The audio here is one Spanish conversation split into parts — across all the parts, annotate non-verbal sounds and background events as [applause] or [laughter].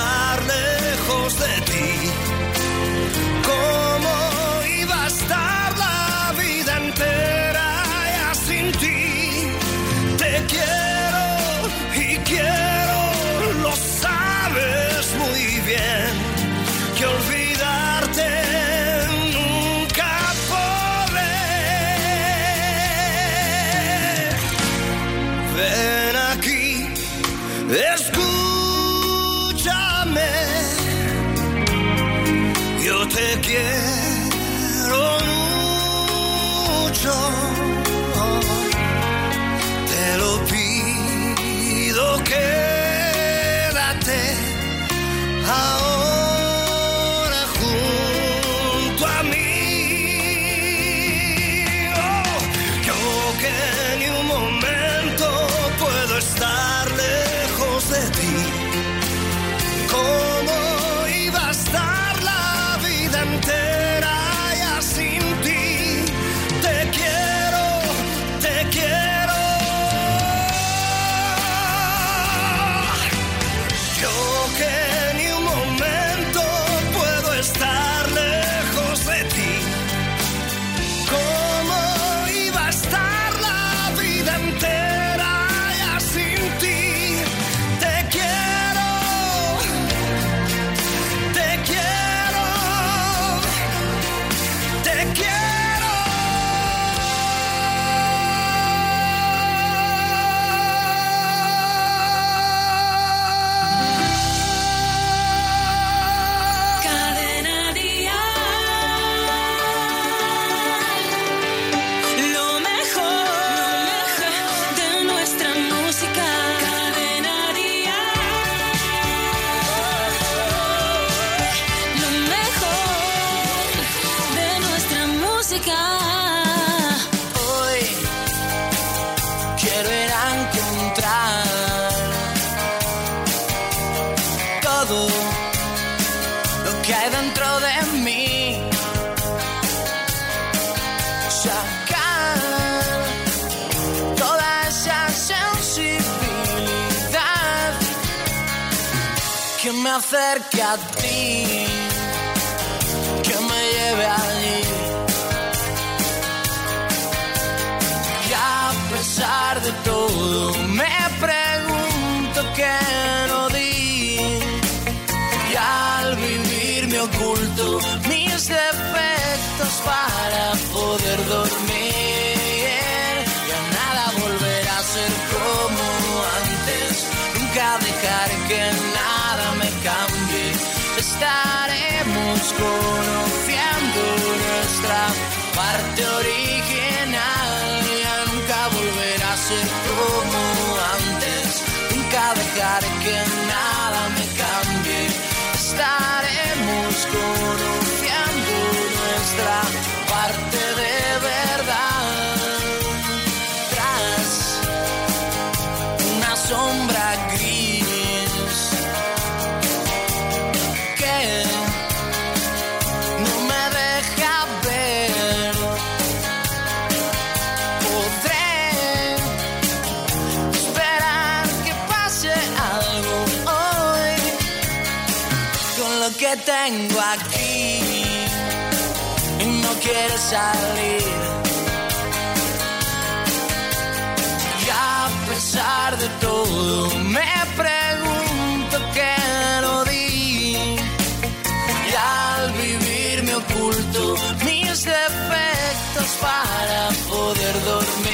estar que tengo aquí y no quiere salir. Y a pesar de todo, me pregunto qué lo di. Y al vivir me oculto mis defectos para poder dormir.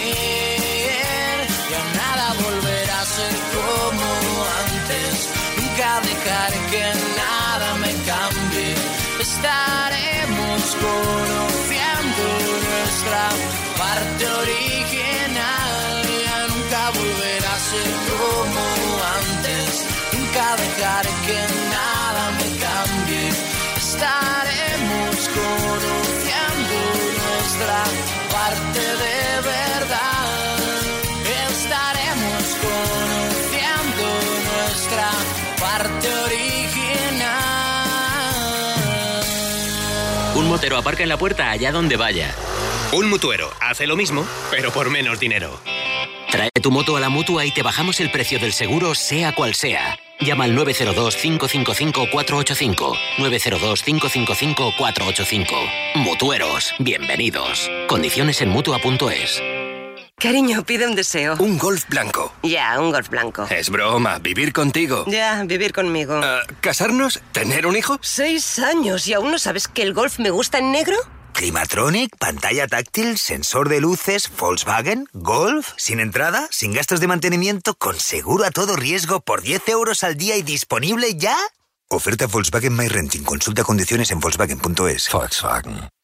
Motero aparca en la puerta allá donde vaya. Un mutuero hace lo mismo, pero por menos dinero. Trae tu moto a la mutua y te bajamos el precio del seguro, sea cual sea. Llama al 902-555-485. 902-555-485. Mutueros, bienvenidos. Condiciones en mutua.es. Cariño, pide un deseo. Un golf blanco. Ya, un golf blanco. Es broma, vivir contigo. Ya, vivir conmigo. Ah, ¿Casarnos? ¿Tener un hijo? Seis años y aún no sabes que el golf me gusta en negro. Climatronic, pantalla táctil, sensor de luces, Volkswagen, Golf, sin entrada, sin gastos de mantenimiento, con seguro a todo riesgo por 10 euros al día y disponible ya. Oferta Volkswagen My Renting. Consulta condiciones en Volkswagen.es. Volkswagen.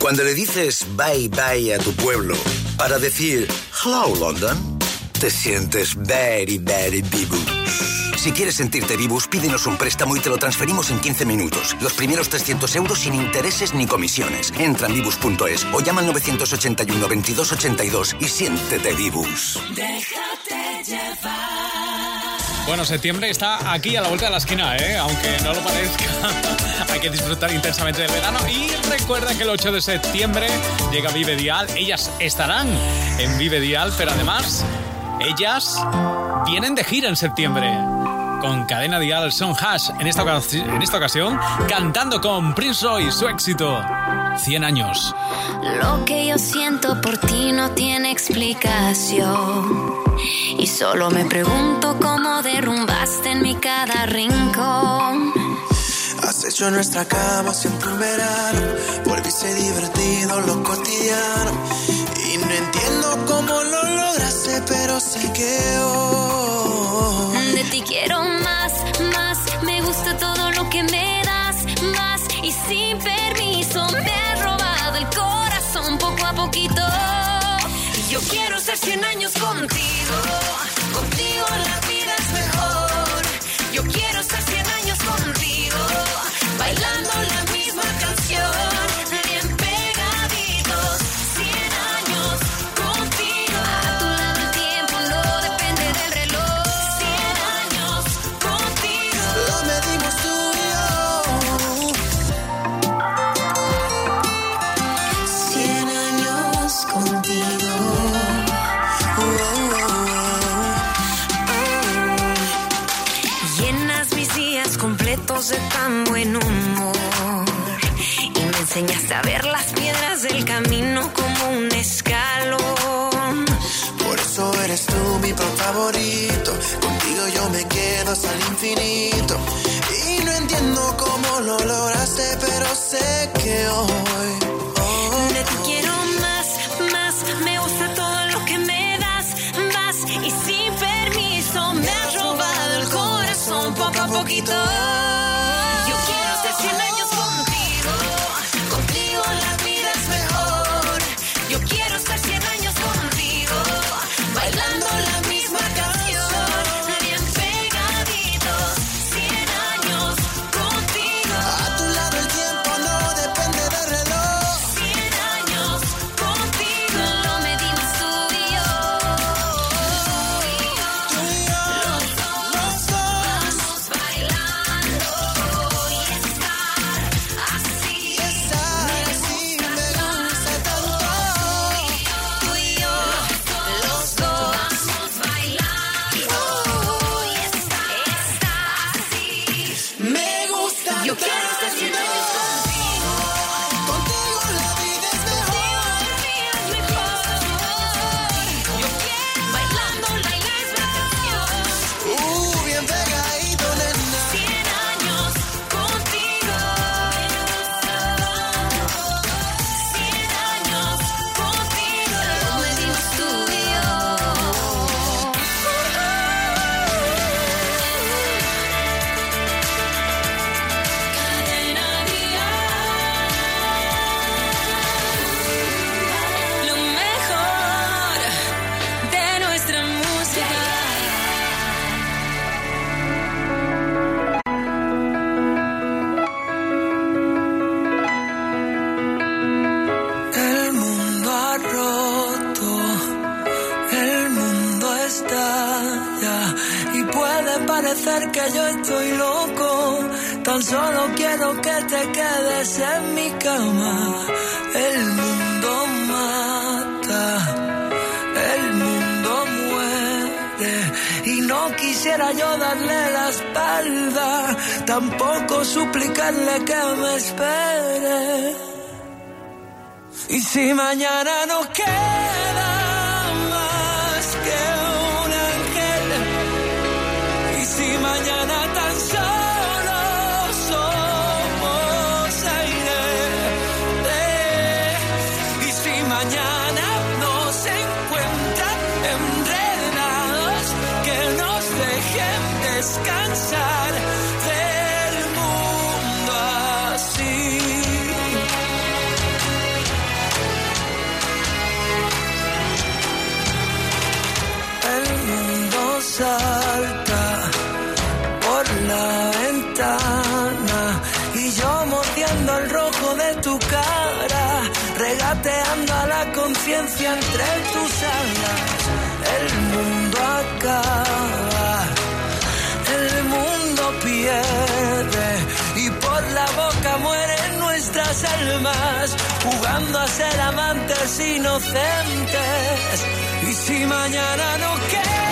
Cuando le dices bye bye a tu pueblo para decir hello London, te sientes very, very vivus. Si quieres sentirte vivus, pídenos un préstamo y te lo transferimos en 15 minutos. Los primeros 300 euros sin intereses ni comisiones. Entra en vivus.es o llama al 981 22 82 y siéntete vivus. Déjate llevar. Bueno, septiembre está aquí a la vuelta de la esquina, ¿eh? aunque no lo parezca. [laughs] Hay que disfrutar intensamente del verano. Y recuerda que el 8 de septiembre llega Vive Dial. Ellas estarán en Vive Dial, pero además, ellas vienen de gira en septiembre. Con Cadena Dial Son Hash en esta, en esta ocasión, cantando con Prince Roy su éxito 100 años. Lo que yo siento por ti no tiene explicación. Y solo me pregunto cómo derrumbaste en mi cada rincón. Has hecho nuestra cama siempre un verano. Volviste divertido lo cotidiano. Y no entiendo cómo lo lograste, pero sé que hoy. De ti quiero más, más. Me gusta todo lo que me das, más. Y sin permiso me has robado el corazón poco a poquito. Y yo quiero ser 100 años contigo. Contigo la buscarle que me espere. Y si mañana no queda. entre tus alas. El mundo acaba, el mundo pierde y por la boca mueren nuestras almas jugando a ser amantes inocentes. Y si mañana no queda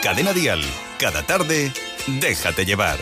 Cadena Dial. Cada tarde, déjate llevar.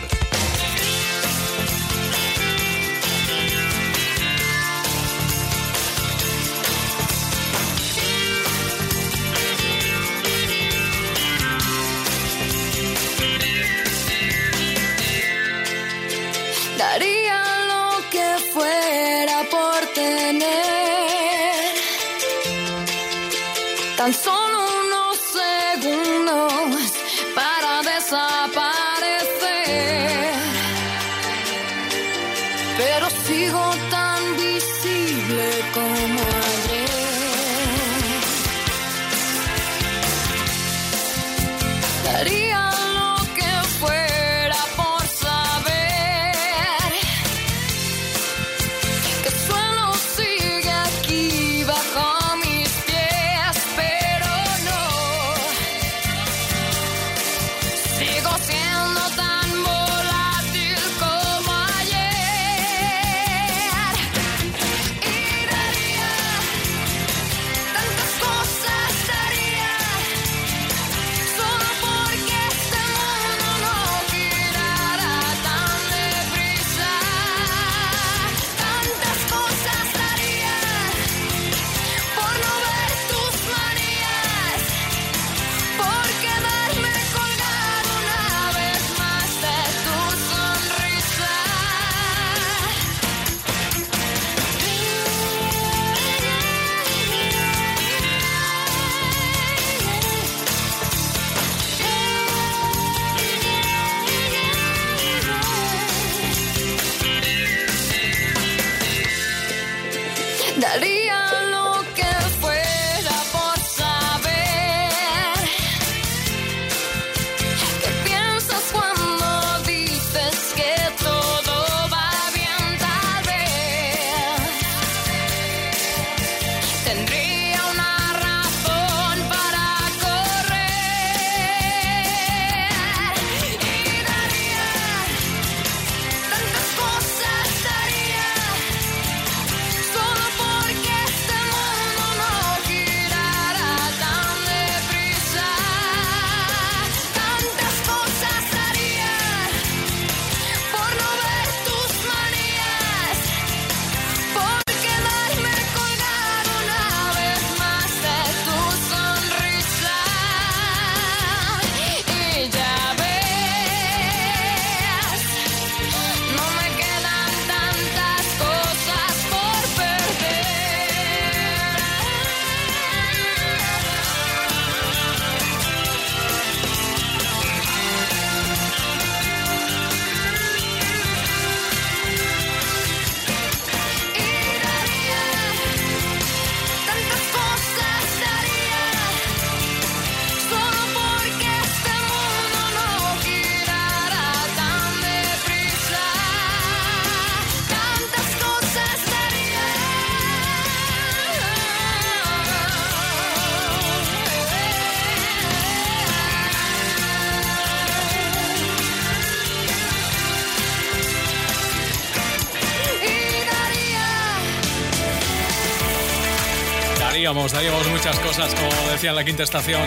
Cosas, como decía en la quinta estación.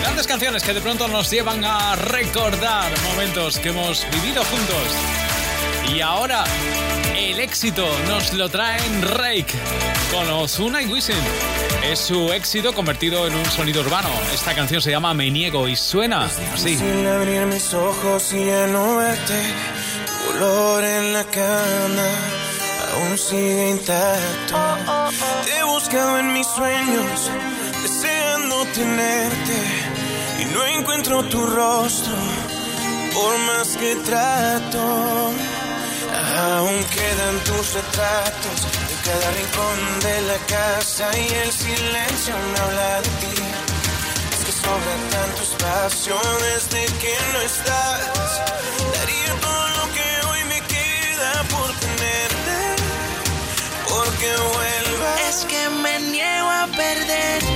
Grandes canciones que de pronto nos llevan a recordar momentos que hemos vivido juntos. Y ahora el éxito nos lo traen Rake con Ozuna y Wisin. Es su éxito convertido en un sonido urbano. Esta canción se llama Me Niego y suena así. Sin abrir mis ojos y ya no verte, tu olor en la cama aún sigue intacto. Te he buscado en mis sueños, deseando tenerte, y no encuentro tu rostro, por más que trato. Aún quedan tus retratos en cada rincón de la casa y el silencio me habla de ti. Es que sobra tanto espacio desde que no estás. Daría todo lo que hoy me queda por tenerte, porque vuelvas. Es que me niego a perderte,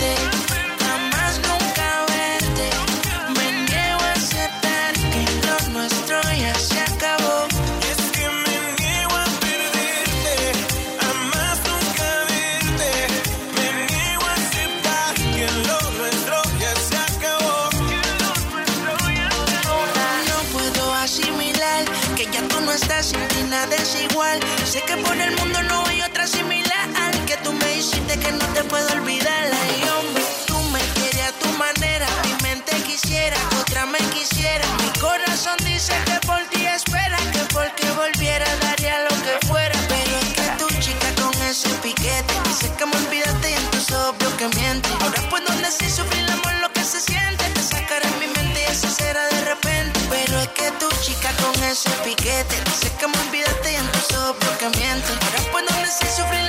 puedo decir sufrir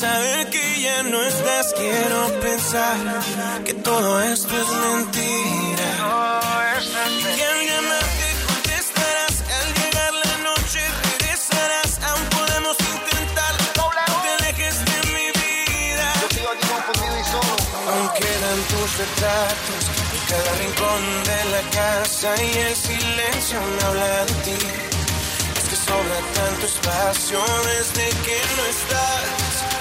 saber que ya no estás. Quiero pensar que todo esto es mentira. Y al llamarte contestarás. Al llegar la noche regresarás. Aún podemos intentar. No te alejes de mi vida. Yo sigo aquí confundido y solo. Aún quedan tus retratos. En cada rincón de la casa. Y el silencio me habla de ti. Es que sobra tanto espacio desde que no estás.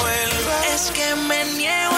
Vuelvas. Es que me niego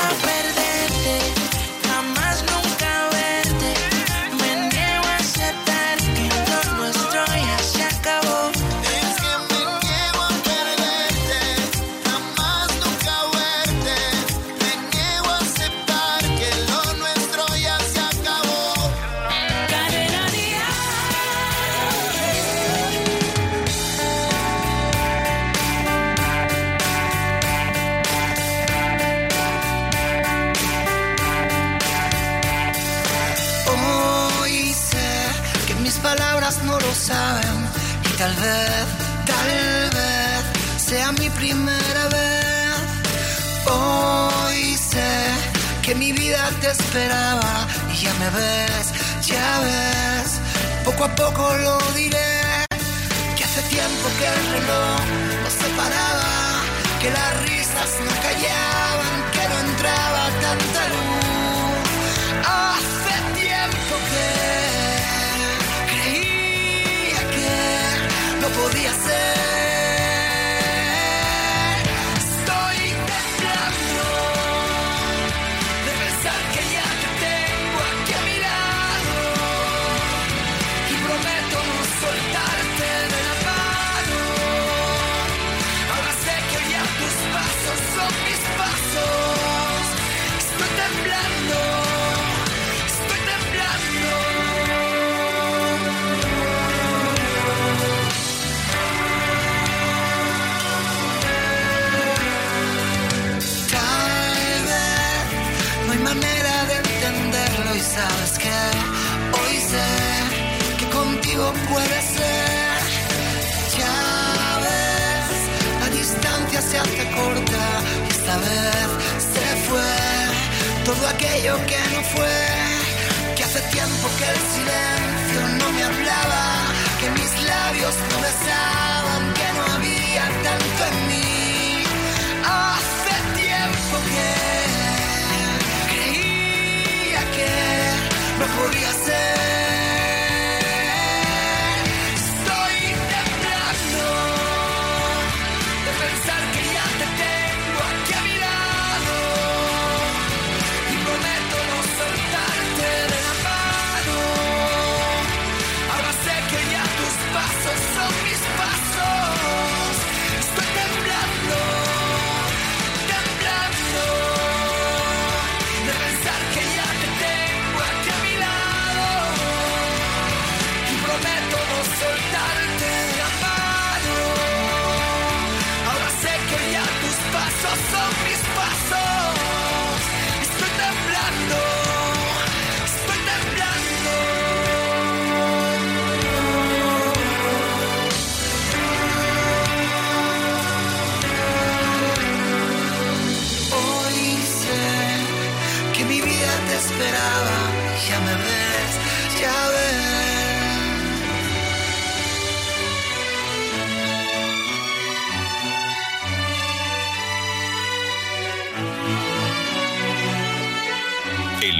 y tal vez, tal vez sea mi primera vez. Hoy sé que mi vida te esperaba y ya me ves, ya ves, poco a poco lo diré. Que hace tiempo que el reloj nos separaba, que las risas no callaban, podía ser.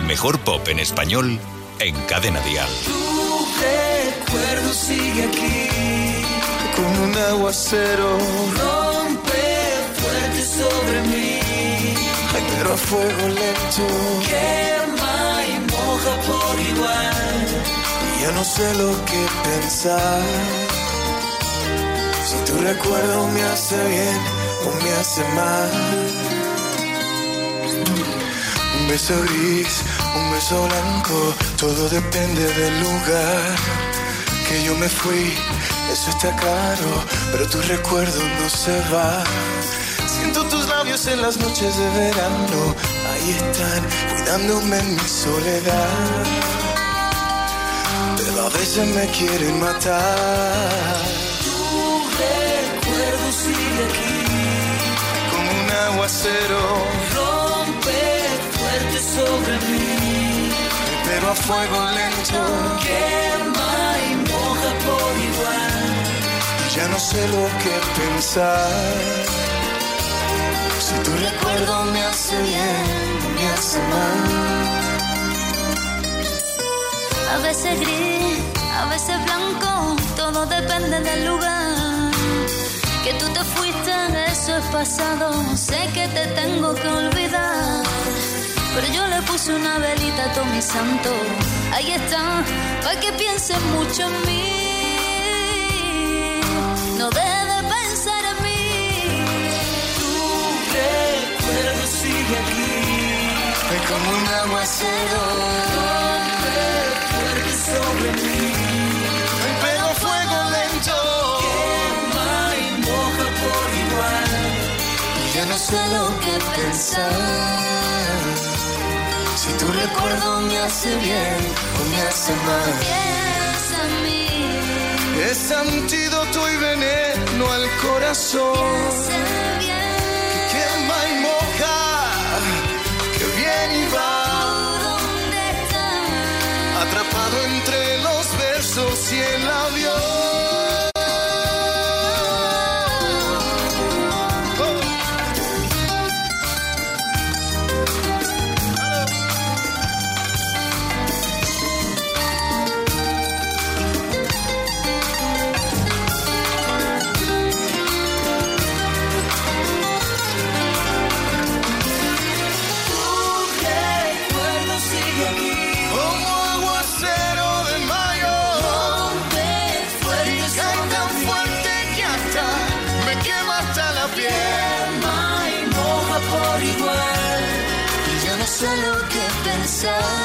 Mejor pop en español en Cadena Dial. Tu recuerdo sigue aquí como un aguacero. Rompe fuerte sobre mí. Ay, pero a fuego lento. Quema y moja por igual. Y ya no sé lo que pensar. Si tu recuerdo me hace bien o me hace mal. Un beso gris, un beso blanco, todo depende del lugar que yo me fui. Eso está caro, pero tu recuerdo no se va. Siento tus labios en las noches de verano, ahí están, cuidándome en mi soledad. Pero a veces me quieren matar. Tu recuerdo sigue aquí como un aguacero. Sobre mí, pero a fuego lento. Quema y moja por igual. Ya no sé lo que pensar. Si tu recuerdo me hace bien, me hace mal. A veces gris, a veces blanco, todo depende del lugar. Que tú te fuiste, eso es pasado. Sé que te tengo que olvidar. Pero yo le puse una velita a todo mi santo. Ahí está, para que pienses mucho en mí. No debe pensar en mí. Tu recuerdo sigue aquí. Es como un aguacero. Fuerte sobre mí. Fuego lento. Quema y moja por igual. Y ya no sé lo que pensar. Si tu recuerdo me hace bien o me hace mal. Piensa en mí. Es antídoto y veneno al corazón. Pensar.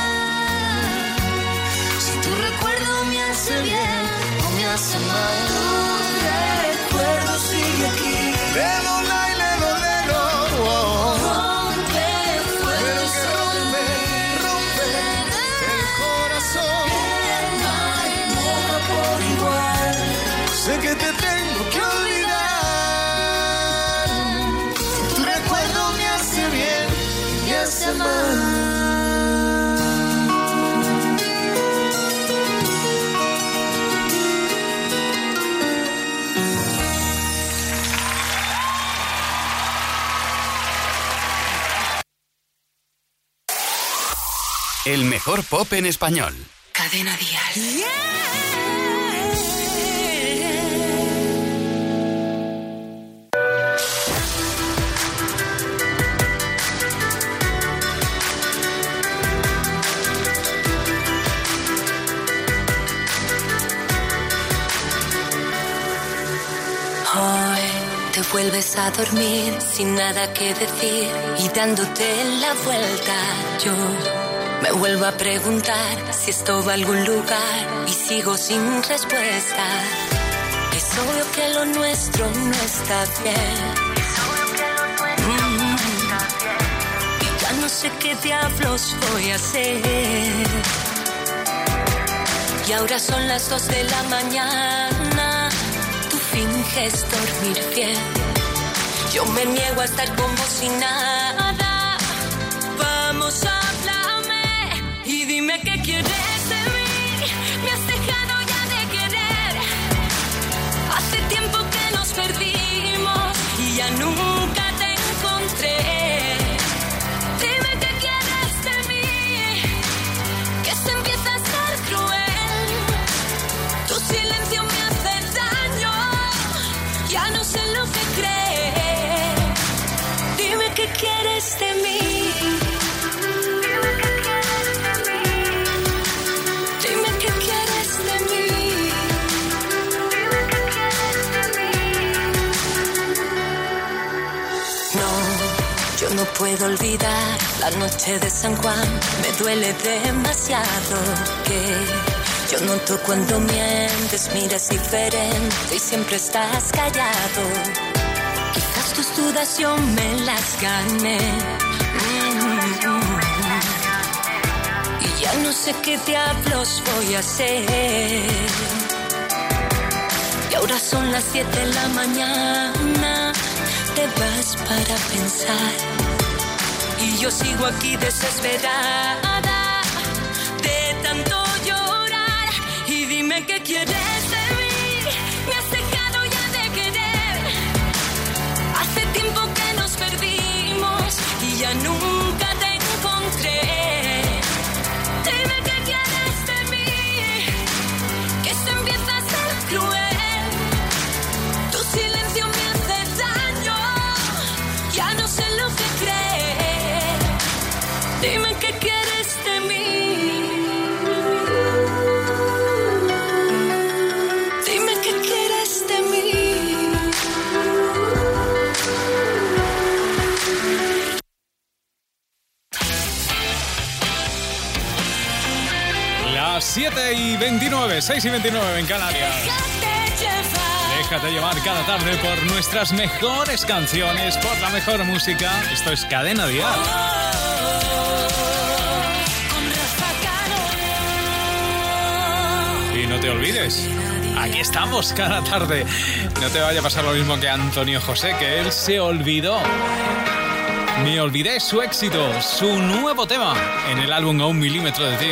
El mejor pop en español. Cadena Dial. Hoy te vuelves a dormir sin nada que decir y dándote la vuelta. Yo me vuelvo a preguntar si esto va a algún lugar y sigo sin respuesta. Es obvio que lo nuestro no está bien. Mm. Y ya no sé qué diablos voy a hacer. Y ahora son las dos de la mañana. Tú finges dormir bien. Yo me niego a estar como si nada. Puedo olvidar la noche de San Juan. Me duele demasiado que yo noto cuando mientes, miras diferente y siempre estás callado. Quizás tus dudas yo me las gané. Mm. Y ya no sé qué diablos voy a hacer. Y ahora son las 7 de la mañana. Te vas para pensar. Y yo sigo aquí desesperada de tanto llorar. Y dime qué quieres de mí. Me has dejado ya de querer. Hace tiempo que nos perdimos y ya nunca 7 y 29, 6 y 29 en Canarias. Déjate llevar cada tarde por nuestras mejores canciones, por la mejor música. Esto es Cadena Dial. Y no te olvides, aquí estamos cada tarde. No te vaya a pasar lo mismo que Antonio José, que él se olvidó. Me olvidé su éxito, su nuevo tema en el álbum A un milímetro de ti.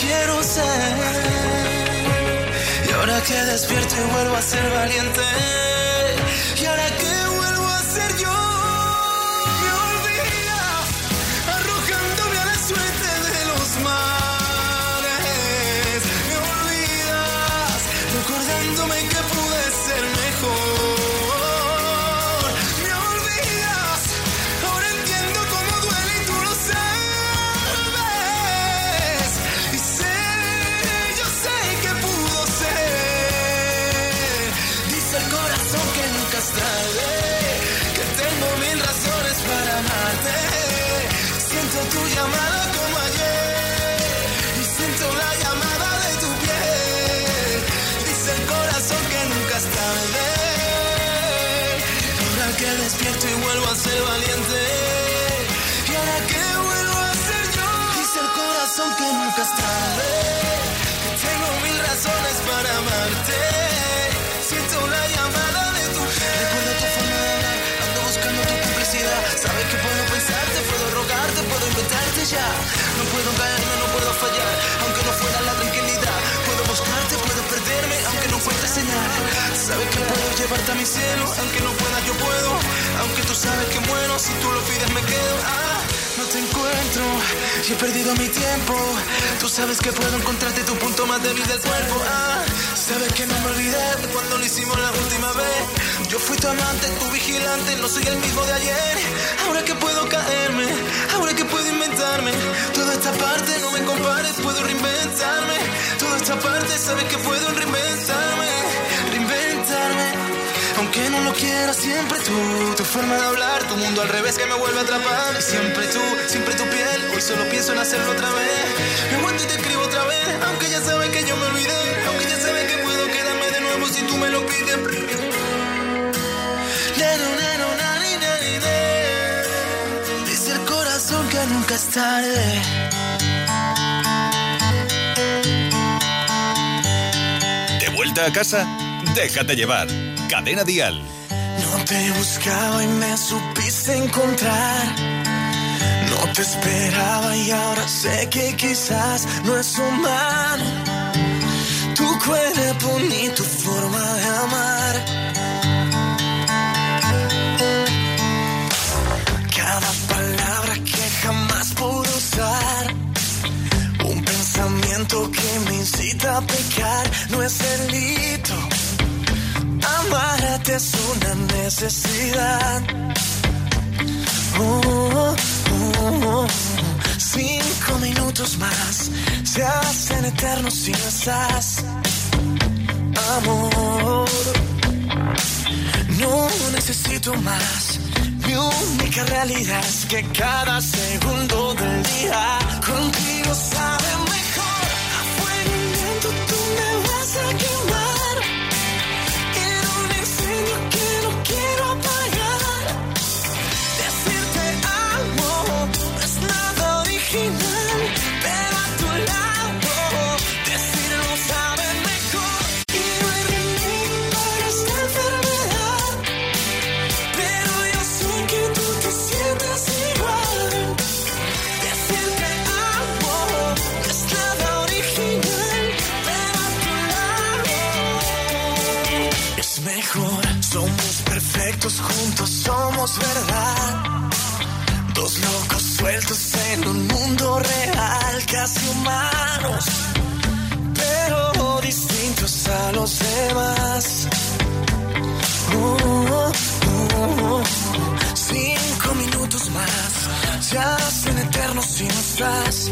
Quiero ser. Y ahora que despierto y vuelvo a ser valiente. Y ahora que vuelvo a ser yo. Me olvidas, arrojándome a la suerte de los mares. Me olvidas, recordándome que No puedo caerme, no puedo fallar. Aunque no fuera la tranquilidad. Puedo buscarte, puedo perderme, aunque no encuentre señal. Sabes que puedo llevarte a mi cielo. Aunque no pueda, yo puedo. Aunque tú sabes que muero, si tú lo pides, me quedo. Ah, no te encuentro y he perdido mi tiempo. Tú sabes que puedo encontrarte tu punto más débil del cuerpo. Ah, sabes que no me olvidé cuando lo hicimos la última vez. Yo fui tu amante, tu vigilante, no soy el mismo de ayer. Ahora que puedo caerme, ahora que puedo Toda esta parte no me compares, puedo reinventarme. Toda esta parte sabes que puedo reinventarme, reinventarme. Aunque no lo quiera, siempre tú, tu forma de hablar, tu mundo al revés que me vuelve a atrapar. Siempre tú, siempre tu piel, hoy solo pienso en hacerlo otra vez. Me aguanto y te escribo otra vez, aunque ya nunca es tarde. ¿De vuelta a casa? Déjate llevar. Cadena Dial. No te buscaba y me supiste encontrar. No te esperaba y ahora sé que quizás no es humano. Tu cuerpo ni tu forma de amar. Pensamiento que me incita a pecar. No es delito. Amarte es una necesidad. Oh, oh, oh. Cinco minutos más se hacen eternos si estás. Amor, no necesito más. Mi única realidad es que cada segundo del día contigo sabe mejor. A fuego lento tú me vas a quemar. Somos perfectos juntos, somos verdad. Dos locos sueltos en un mundo real, casi humanos, pero distintos a los demás. Oh, oh, oh. Cinco minutos más se hacen eternos si no estás.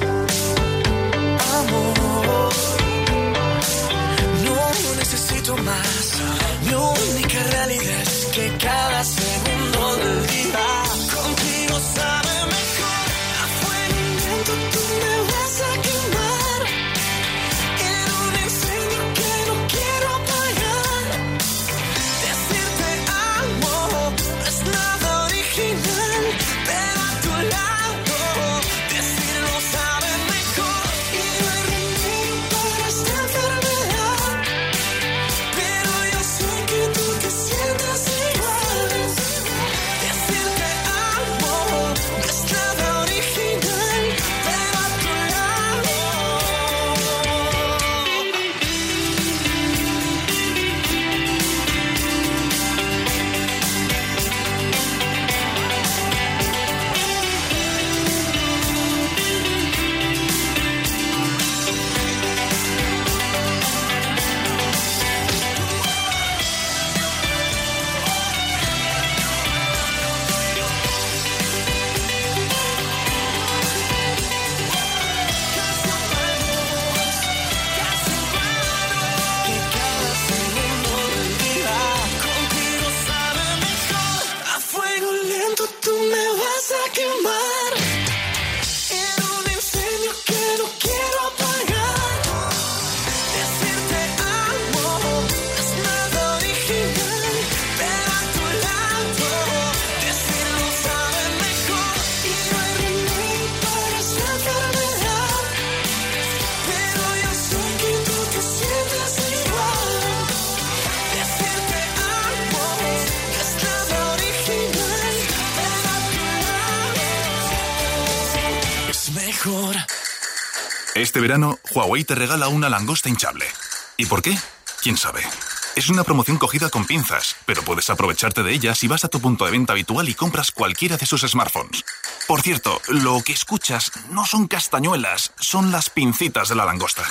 Única realidad es que cada segundo Este verano, Huawei te regala una langosta hinchable. ¿Y por qué? ¿Quién sabe? Es una promoción cogida con pinzas, pero puedes aprovecharte de ella si vas a tu punto de venta habitual y compras cualquiera de sus smartphones. Por cierto, lo que escuchas no son castañuelas, son las pincitas de la langosta.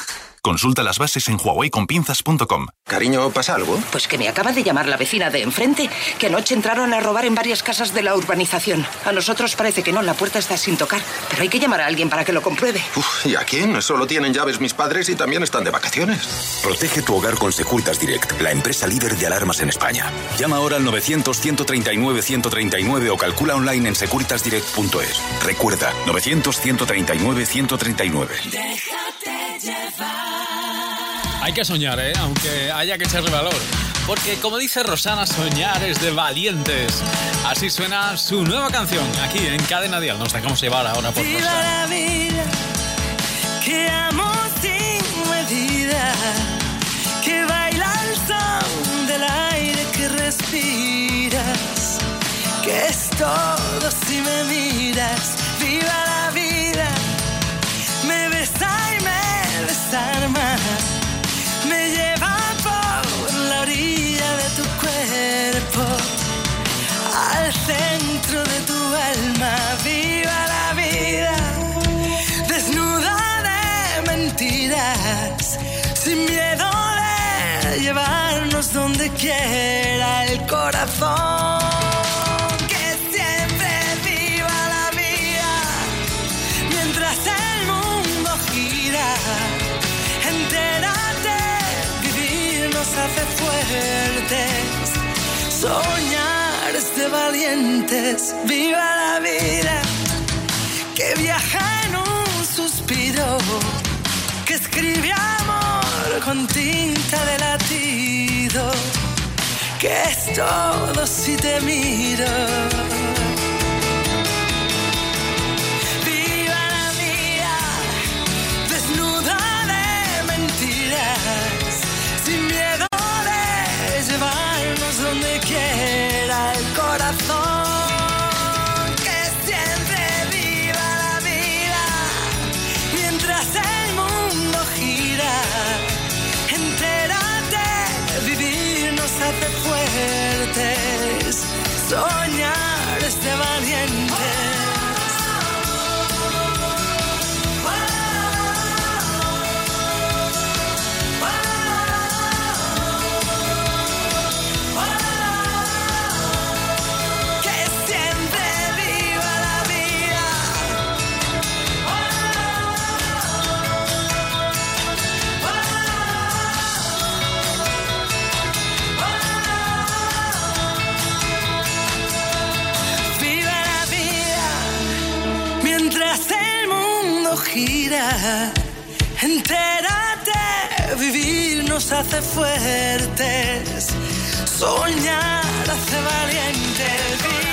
Consulta las bases en huaweiconpinzas.com. Cariño, ¿pasa algo? Pues que me acaba de llamar la vecina de enfrente, que anoche entraron a robar en varias casas de la urbanización. A nosotros parece que no, la puerta está sin tocar, pero hay que llamar a alguien para que lo compruebe. Uf, ¿y a quién? Solo tienen llaves mis padres y también están de vacaciones. Protege tu hogar con Securitas Direct, la empresa líder de alarmas en España. Llama ahora al 900-139-139 o calcula online en securitasdirect.es. Recuerda, 900-139-139. Hay que soñar, ¿eh? Aunque haya que echarle valor. Porque como dice Rosana, soñar es de valientes. Así suena su nueva canción aquí en Cadena Dial. Nos dejamos llevar ahora por Viva Rosana. la vida, que amo sin medida, que baila el son del aire que respiras, que es todo si me miras. Viva la vida, llevarnos donde quiera el corazón. Que siempre viva la vida, mientras el mundo gira. Entérate, vivir nos hace fuertes. Soñar es valientes, viva la vida, que viaja en un suspiro, que escribe amor con tinta de latido, que es todo si te miro. Hace fuertes. Soñar hace valientes.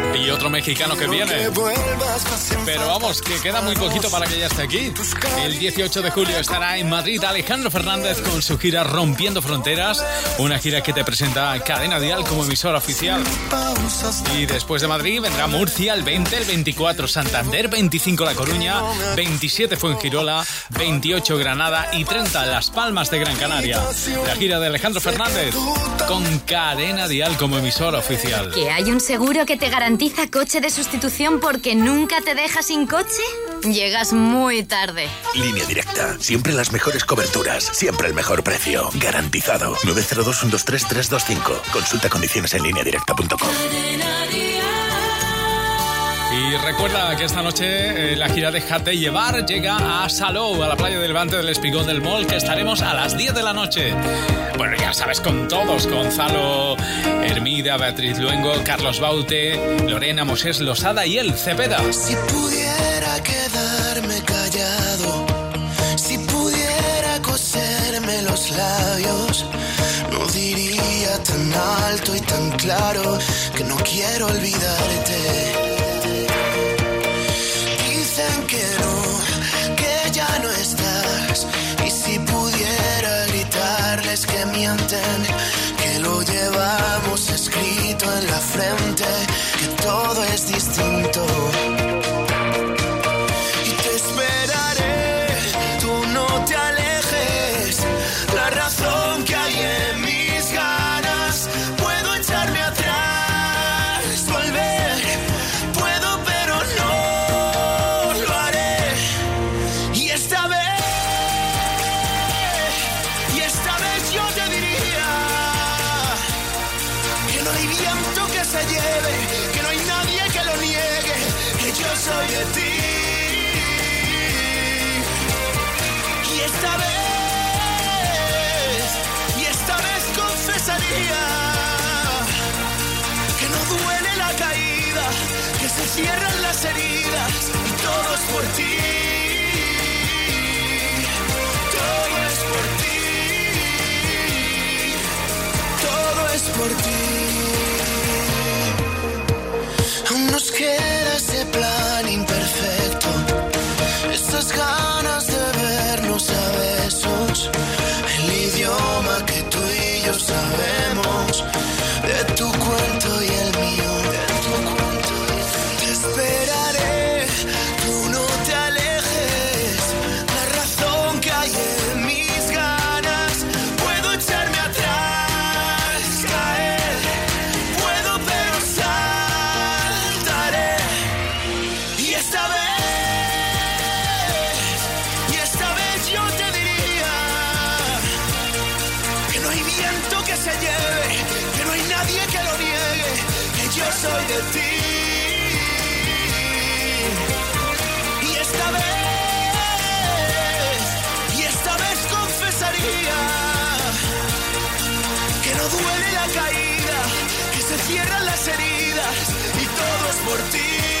Y otro mexicano que viene. Pero vamos, que queda muy poquito para que ya esté aquí. El 18 de julio estará en Madrid Alejandro Fernández con su gira Rompiendo Fronteras, una gira que te presenta Cadena Dial como emisora oficial. Y después de Madrid vendrá Murcia el 20, el 24 Santander, 25 La Coruña, 27 Fuengirola, 28 Granada y 30 Las Palmas de Gran Canaria. La gira de Alejandro Fernández con Cadena Dial como emisora oficial. ¿Que hay un seguro que te garantiza coche de sustitución porque nunca te deja sin coche? Llegas muy tarde. Línea directa. Siempre las mejores coberturas. Siempre el mejor precio. Garantizado. 902-123-325. Consulta condiciones en línea directa.com. Y recuerda que esta noche eh, la gira Déjate Llevar llega a Salou, a la playa del Levante del Espigón del Mall, que estaremos a las 10 de la noche. Bueno, ya sabes, con todos, Gonzalo, Hermida, Beatriz Luengo, Carlos Baute, Lorena Mosés Losada y el Cepeda. Si pudiera quedarme callado, si pudiera coserme los labios, no diría tan alto y tan claro que no quiero olvidarte. Que lo llevamos escrito en la frente, cierran las heridas todo es por ti. Todo es por ti. Todo es por ti. Aún nos queda ese plan imperfecto, esas ganas por ti.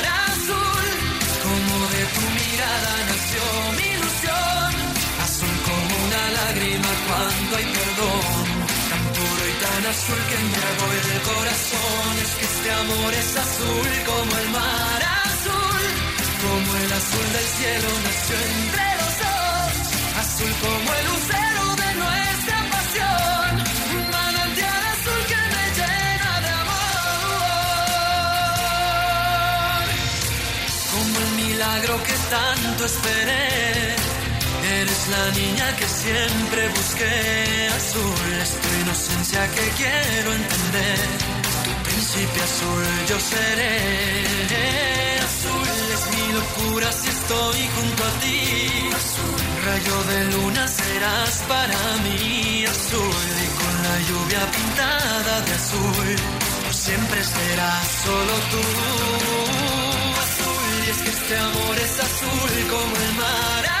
cuando hay perdón tan puro y tan azul que embriagó el corazón. Es que este amor es azul como el mar azul como el azul del cielo nació entre los dos. Azul como el lucero de nuestra pasión manantial azul que me llena de amor. Como el milagro que tanto esperé eres la niña que siempre busqué azul es tu inocencia que quiero entender. Tu príncipe azul yo seré. Azul es mi locura si estoy junto a ti. Azul rayo de luna serás para mí. Azul y con la lluvia pintada de azul por siempre serás solo tú. Azul y es que este amor es azul como el mar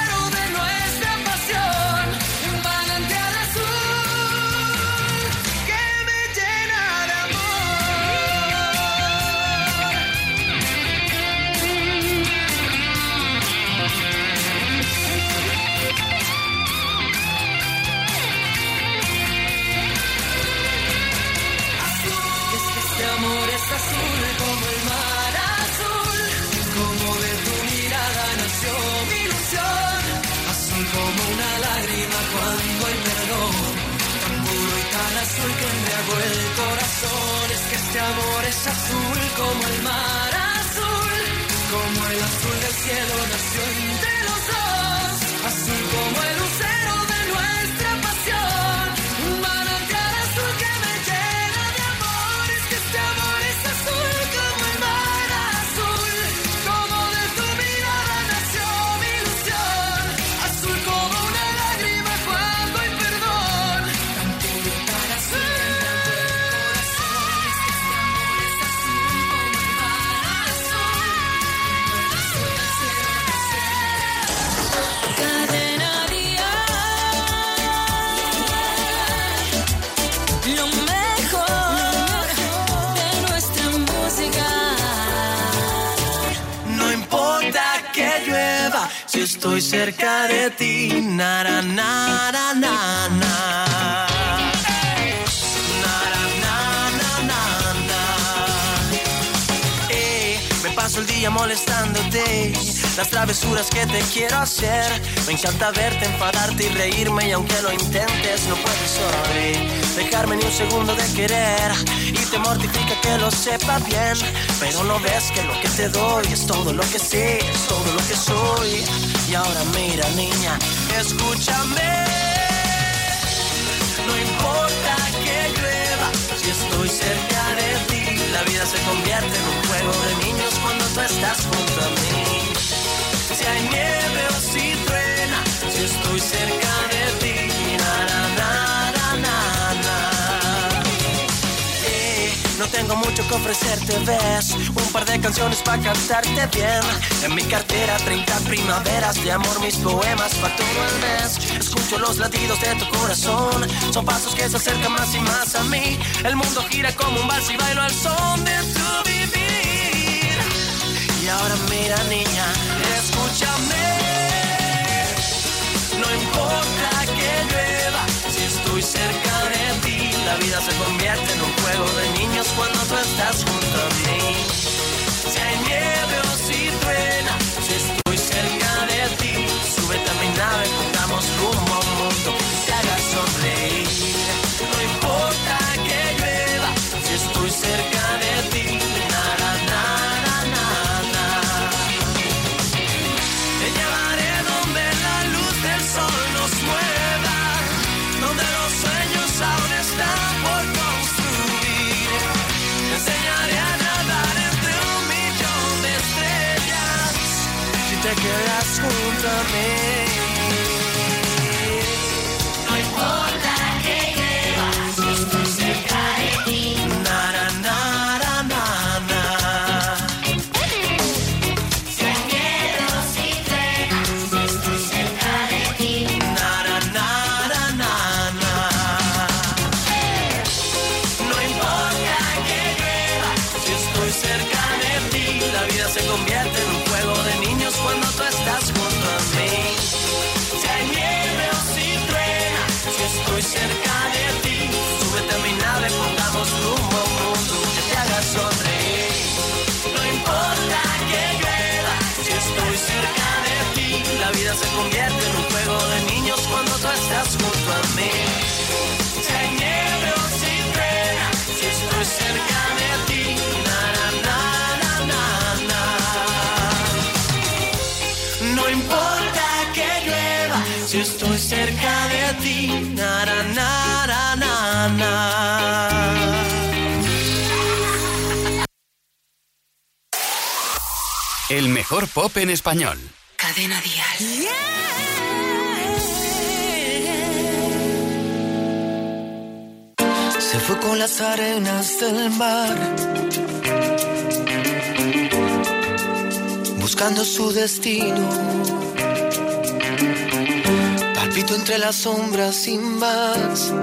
cuando hay perdón, tan puro y tan azul que embriagó el corazón. Es que este amor es azul como el mar azul, como el azul del cielo nació entre estoy cerca de ti. Na, na, na, na, na. Eh, me paso el día molestándote. Las travesuras que te quiero hacer. Me encanta verte, enfadarte y reírme. Y aunque lo intentes, no puedes hoy dejarme ni un segundo de querer. Y te mortifica que lo sepa bien. Pero no ves que lo que te doy es todo lo que sé, es todo lo que soy. Y ahora mira, niña, escúchame. No importa que llueva, si estoy cerca de ti, la vida se convierte en un juego de niños cuando tú estás junto a mí. Si hay nieve o si truena, si estoy cerca de ti, na. Eh, No tengo mucho que ofrecerte, ves Un par de canciones para cantarte bien. En mi cartera 30 primaveras de amor Mis poemas para todo el mes Escucho los latidos de tu corazón Son pasos que se acercan más y más a mí. El mundo gira como un vals y bailo al son de tu vivir ahora mira niña, escúchame no importa que llueva, si estoy cerca de ti, la vida se convierte en un juego de niños cuando tú estás junto a mí. Si hay nieve o si truena, si estoy cerca de ti, súbete a mi nave, pongamos rumbo si te quedas junto a mí. Vida se convierte en un juego de niños cuando tú estás junto a mí. Si hay nieve o si estoy cerca de ti, na na na. No importa que llueva, si estoy cerca de ti, na na na na. El mejor pop en español. Cadena. Se fue con las arenas del mar, buscando su destino. Palpito entre las sombras sin más.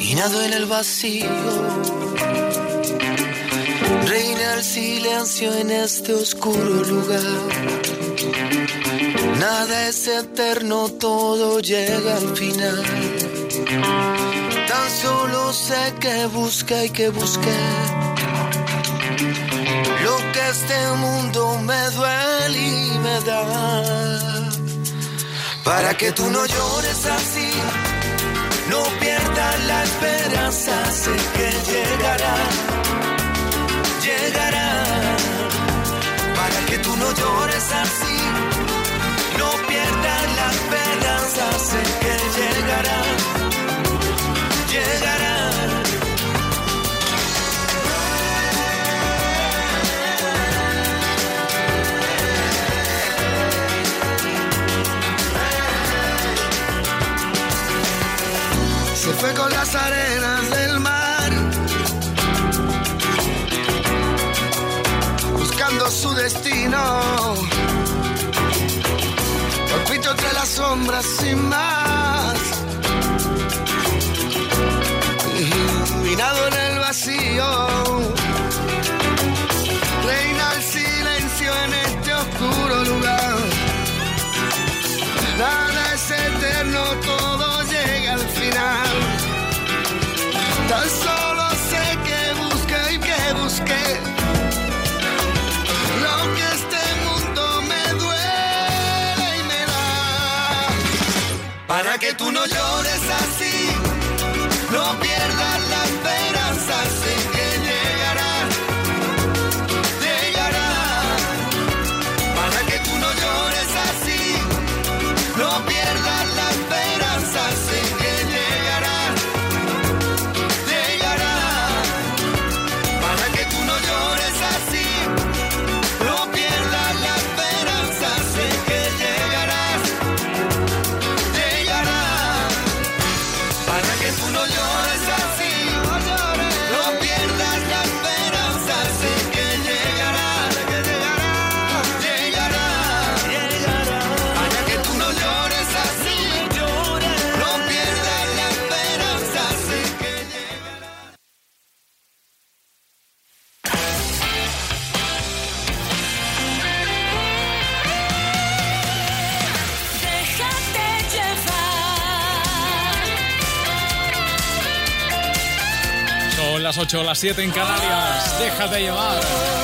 Y nado en el vacío. Reina el silencio en este oscuro lugar. Nada es eterno, todo llega al final. Tan solo sé que busca y que busqué. Lo que este mundo me duele y me da. Para que tú no llores así, no pierdas la esperanza, sé que llegará no llores así, no pierdas la esperanza, sé que llegará, llegará. Se fue con las arenas del mar su destino. Oculto entre las sombras sin más. Iluminado en el vacío. que tú no llores. 8, las 7 en Canarias. Déjate llevar.